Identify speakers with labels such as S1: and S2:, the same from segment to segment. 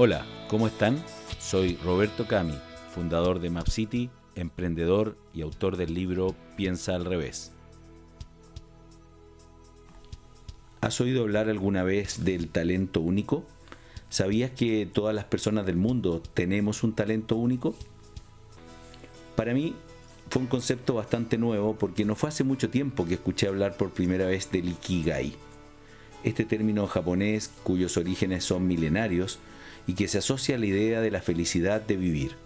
S1: Hola, ¿cómo están? Soy Roberto Cami, fundador de MapCity, emprendedor y autor del libro Piensa al revés. ¿Has oído hablar alguna vez del talento único? ¿Sabías que todas las personas del mundo tenemos un talento único? Para mí fue un concepto bastante nuevo porque no fue hace mucho tiempo que escuché hablar por primera vez del Ikigai. Este término japonés, cuyos orígenes son milenarios, y que se asocia a la idea de la felicidad de vivir.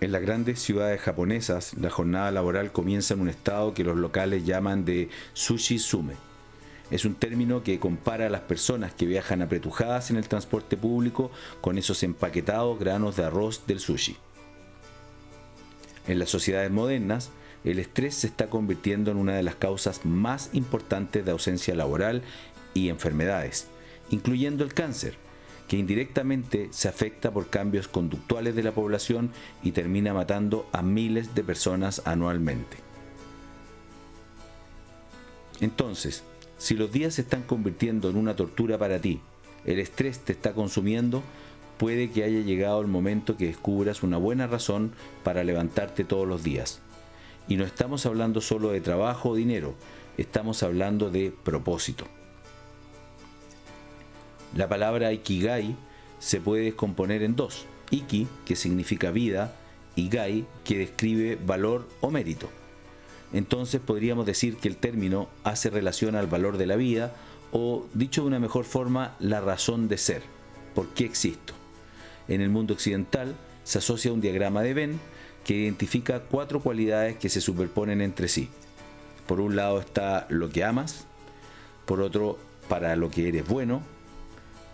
S1: En las grandes ciudades japonesas, la jornada laboral comienza en un estado que los locales llaman de sushi sume. Es un término que compara a las personas que viajan apretujadas en el transporte público con esos empaquetados granos de arroz del sushi. En las sociedades modernas, el estrés se está convirtiendo en una de las causas más importantes de ausencia laboral y enfermedades, incluyendo el cáncer que indirectamente se afecta por cambios conductuales de la población y termina matando a miles de personas anualmente. Entonces, si los días se están convirtiendo en una tortura para ti, el estrés te está consumiendo, puede que haya llegado el momento que descubras una buena razón para levantarte todos los días. Y no estamos hablando solo de trabajo o dinero, estamos hablando de propósito. La palabra Ikigai se puede descomponer en dos. Iki, que significa vida, y Gai, que describe valor o mérito. Entonces podríamos decir que el término hace relación al valor de la vida o, dicho de una mejor forma, la razón de ser, por qué existo. En el mundo occidental se asocia un diagrama de Venn que identifica cuatro cualidades que se superponen entre sí. Por un lado está lo que amas, por otro para lo que eres bueno,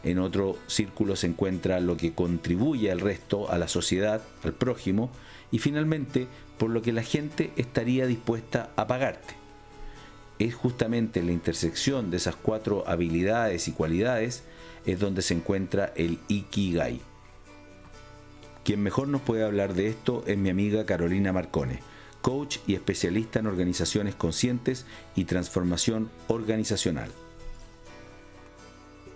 S1: en otro círculo se encuentra lo que contribuye al resto, a la sociedad, al prójimo, y finalmente por lo que la gente estaría dispuesta a pagarte. Es justamente la intersección de esas cuatro habilidades y cualidades es donde se encuentra el Ikigai. Quien mejor nos puede hablar de esto es mi amiga Carolina Marcone, coach y especialista en organizaciones conscientes y transformación organizacional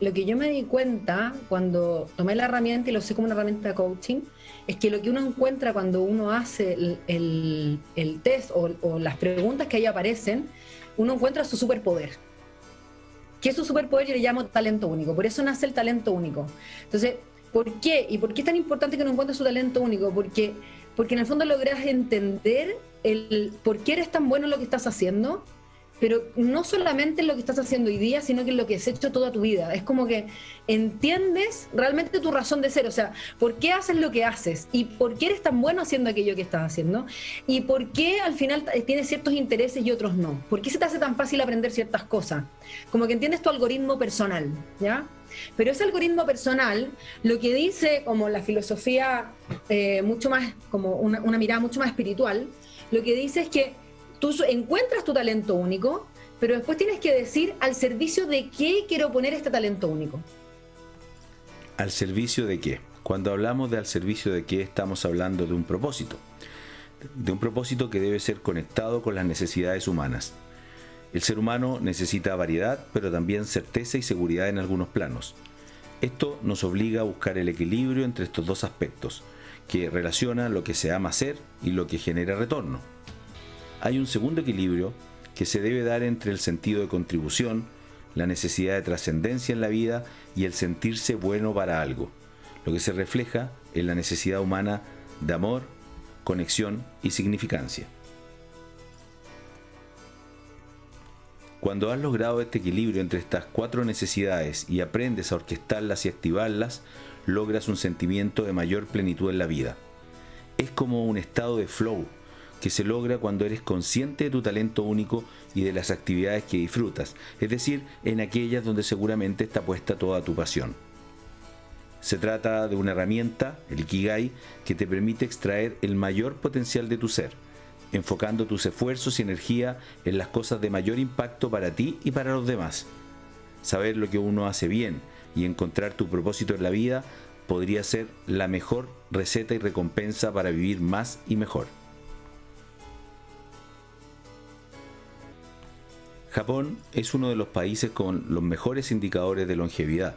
S2: lo que yo me di cuenta cuando tomé la herramienta y lo sé como una herramienta de coaching, es que lo que uno encuentra cuando uno hace el, test o, las preguntas que ahí aparecen, uno encuentra su superpoder. ¿Qué es su superpoder? Yo le llamo talento único. Por eso nace el talento único. Entonces, ¿por qué? ¿Y por qué es tan importante que uno encuentre su talento único? Porque, porque en el fondo logras entender el por qué eres tan bueno en lo que estás haciendo pero no solamente en lo que estás haciendo hoy día, sino que en lo que has hecho toda tu vida. Es como que entiendes realmente tu razón de ser, o sea, por qué haces lo que haces y por qué eres tan bueno haciendo aquello que estás haciendo y por qué al final tienes ciertos intereses y otros no. ¿Por qué se te hace tan fácil aprender ciertas cosas? Como que entiendes tu algoritmo personal, ¿ya? Pero ese algoritmo personal, lo que dice como la filosofía eh, mucho más, como una, una mirada mucho más espiritual, lo que dice es que tú encuentras tu talento único, pero después tienes que decir al servicio de qué quiero poner este talento único.
S1: ¿Al servicio de qué? Cuando hablamos de al servicio de qué estamos hablando de un propósito. De un propósito que debe ser conectado con las necesidades humanas. El ser humano necesita variedad, pero también certeza y seguridad en algunos planos. Esto nos obliga a buscar el equilibrio entre estos dos aspectos, que relacionan lo que se ama hacer y lo que genera retorno hay un segundo equilibrio que se debe dar entre el sentido de contribución, la necesidad de trascendencia en la vida y el sentirse bueno para algo, lo que se refleja en la necesidad humana de amor, conexión y significancia. Cuando has logrado este equilibrio entre estas cuatro necesidades y aprendes a orquestarlas y activarlas, logras un sentimiento de mayor plenitud en la vida. Es como un estado de flow que se logra cuando eres consciente de tu talento único y de las actividades que disfrutas, es decir, en aquellas donde seguramente está puesta toda tu pasión. Se trata de una herramienta, el Ikigai, que te permite extraer el mayor potencial de tu ser, enfocando tus esfuerzos y energía en las cosas de mayor impacto para ti y para los demás. Saber lo que uno hace bien y encontrar tu propósito en la vida podría ser la mejor receta y recompensa para vivir más y mejor. Japón es uno de los países con los mejores indicadores de longevidad.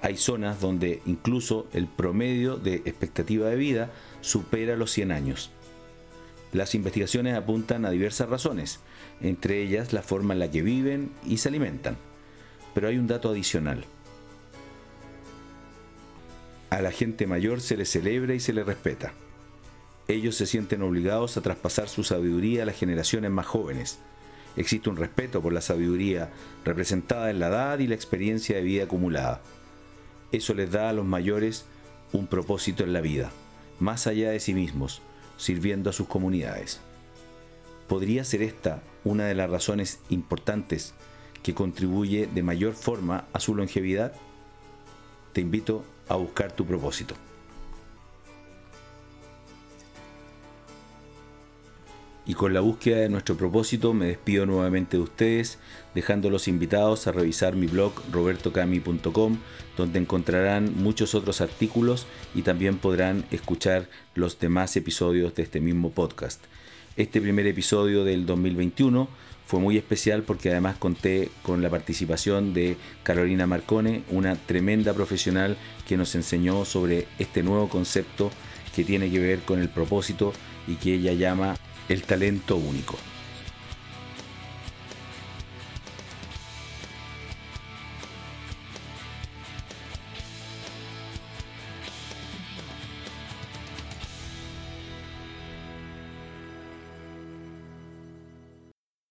S1: Hay zonas donde incluso el promedio de expectativa de vida supera los 100 años. Las investigaciones apuntan a diversas razones, entre ellas la forma en la que viven y se alimentan. Pero hay un dato adicional. A la gente mayor se le celebra y se le respeta. Ellos se sienten obligados a traspasar su sabiduría a las generaciones más jóvenes. Existe un respeto por la sabiduría representada en la edad y la experiencia de vida acumulada. Eso les da a los mayores un propósito en la vida, más allá de sí mismos, sirviendo a sus comunidades. ¿Podría ser esta una de las razones importantes que contribuye de mayor forma a su longevidad? Te invito a buscar tu propósito. Y con la búsqueda de nuestro propósito me despido nuevamente de ustedes, dejándolos invitados a revisar mi blog robertocami.com, donde encontrarán muchos otros artículos y también podrán escuchar los demás episodios de este mismo podcast. Este primer episodio del 2021 fue muy especial porque además conté con la participación de Carolina Marcone, una tremenda profesional que nos enseñó sobre este nuevo concepto que tiene que ver con el propósito y que ella llama el talento único.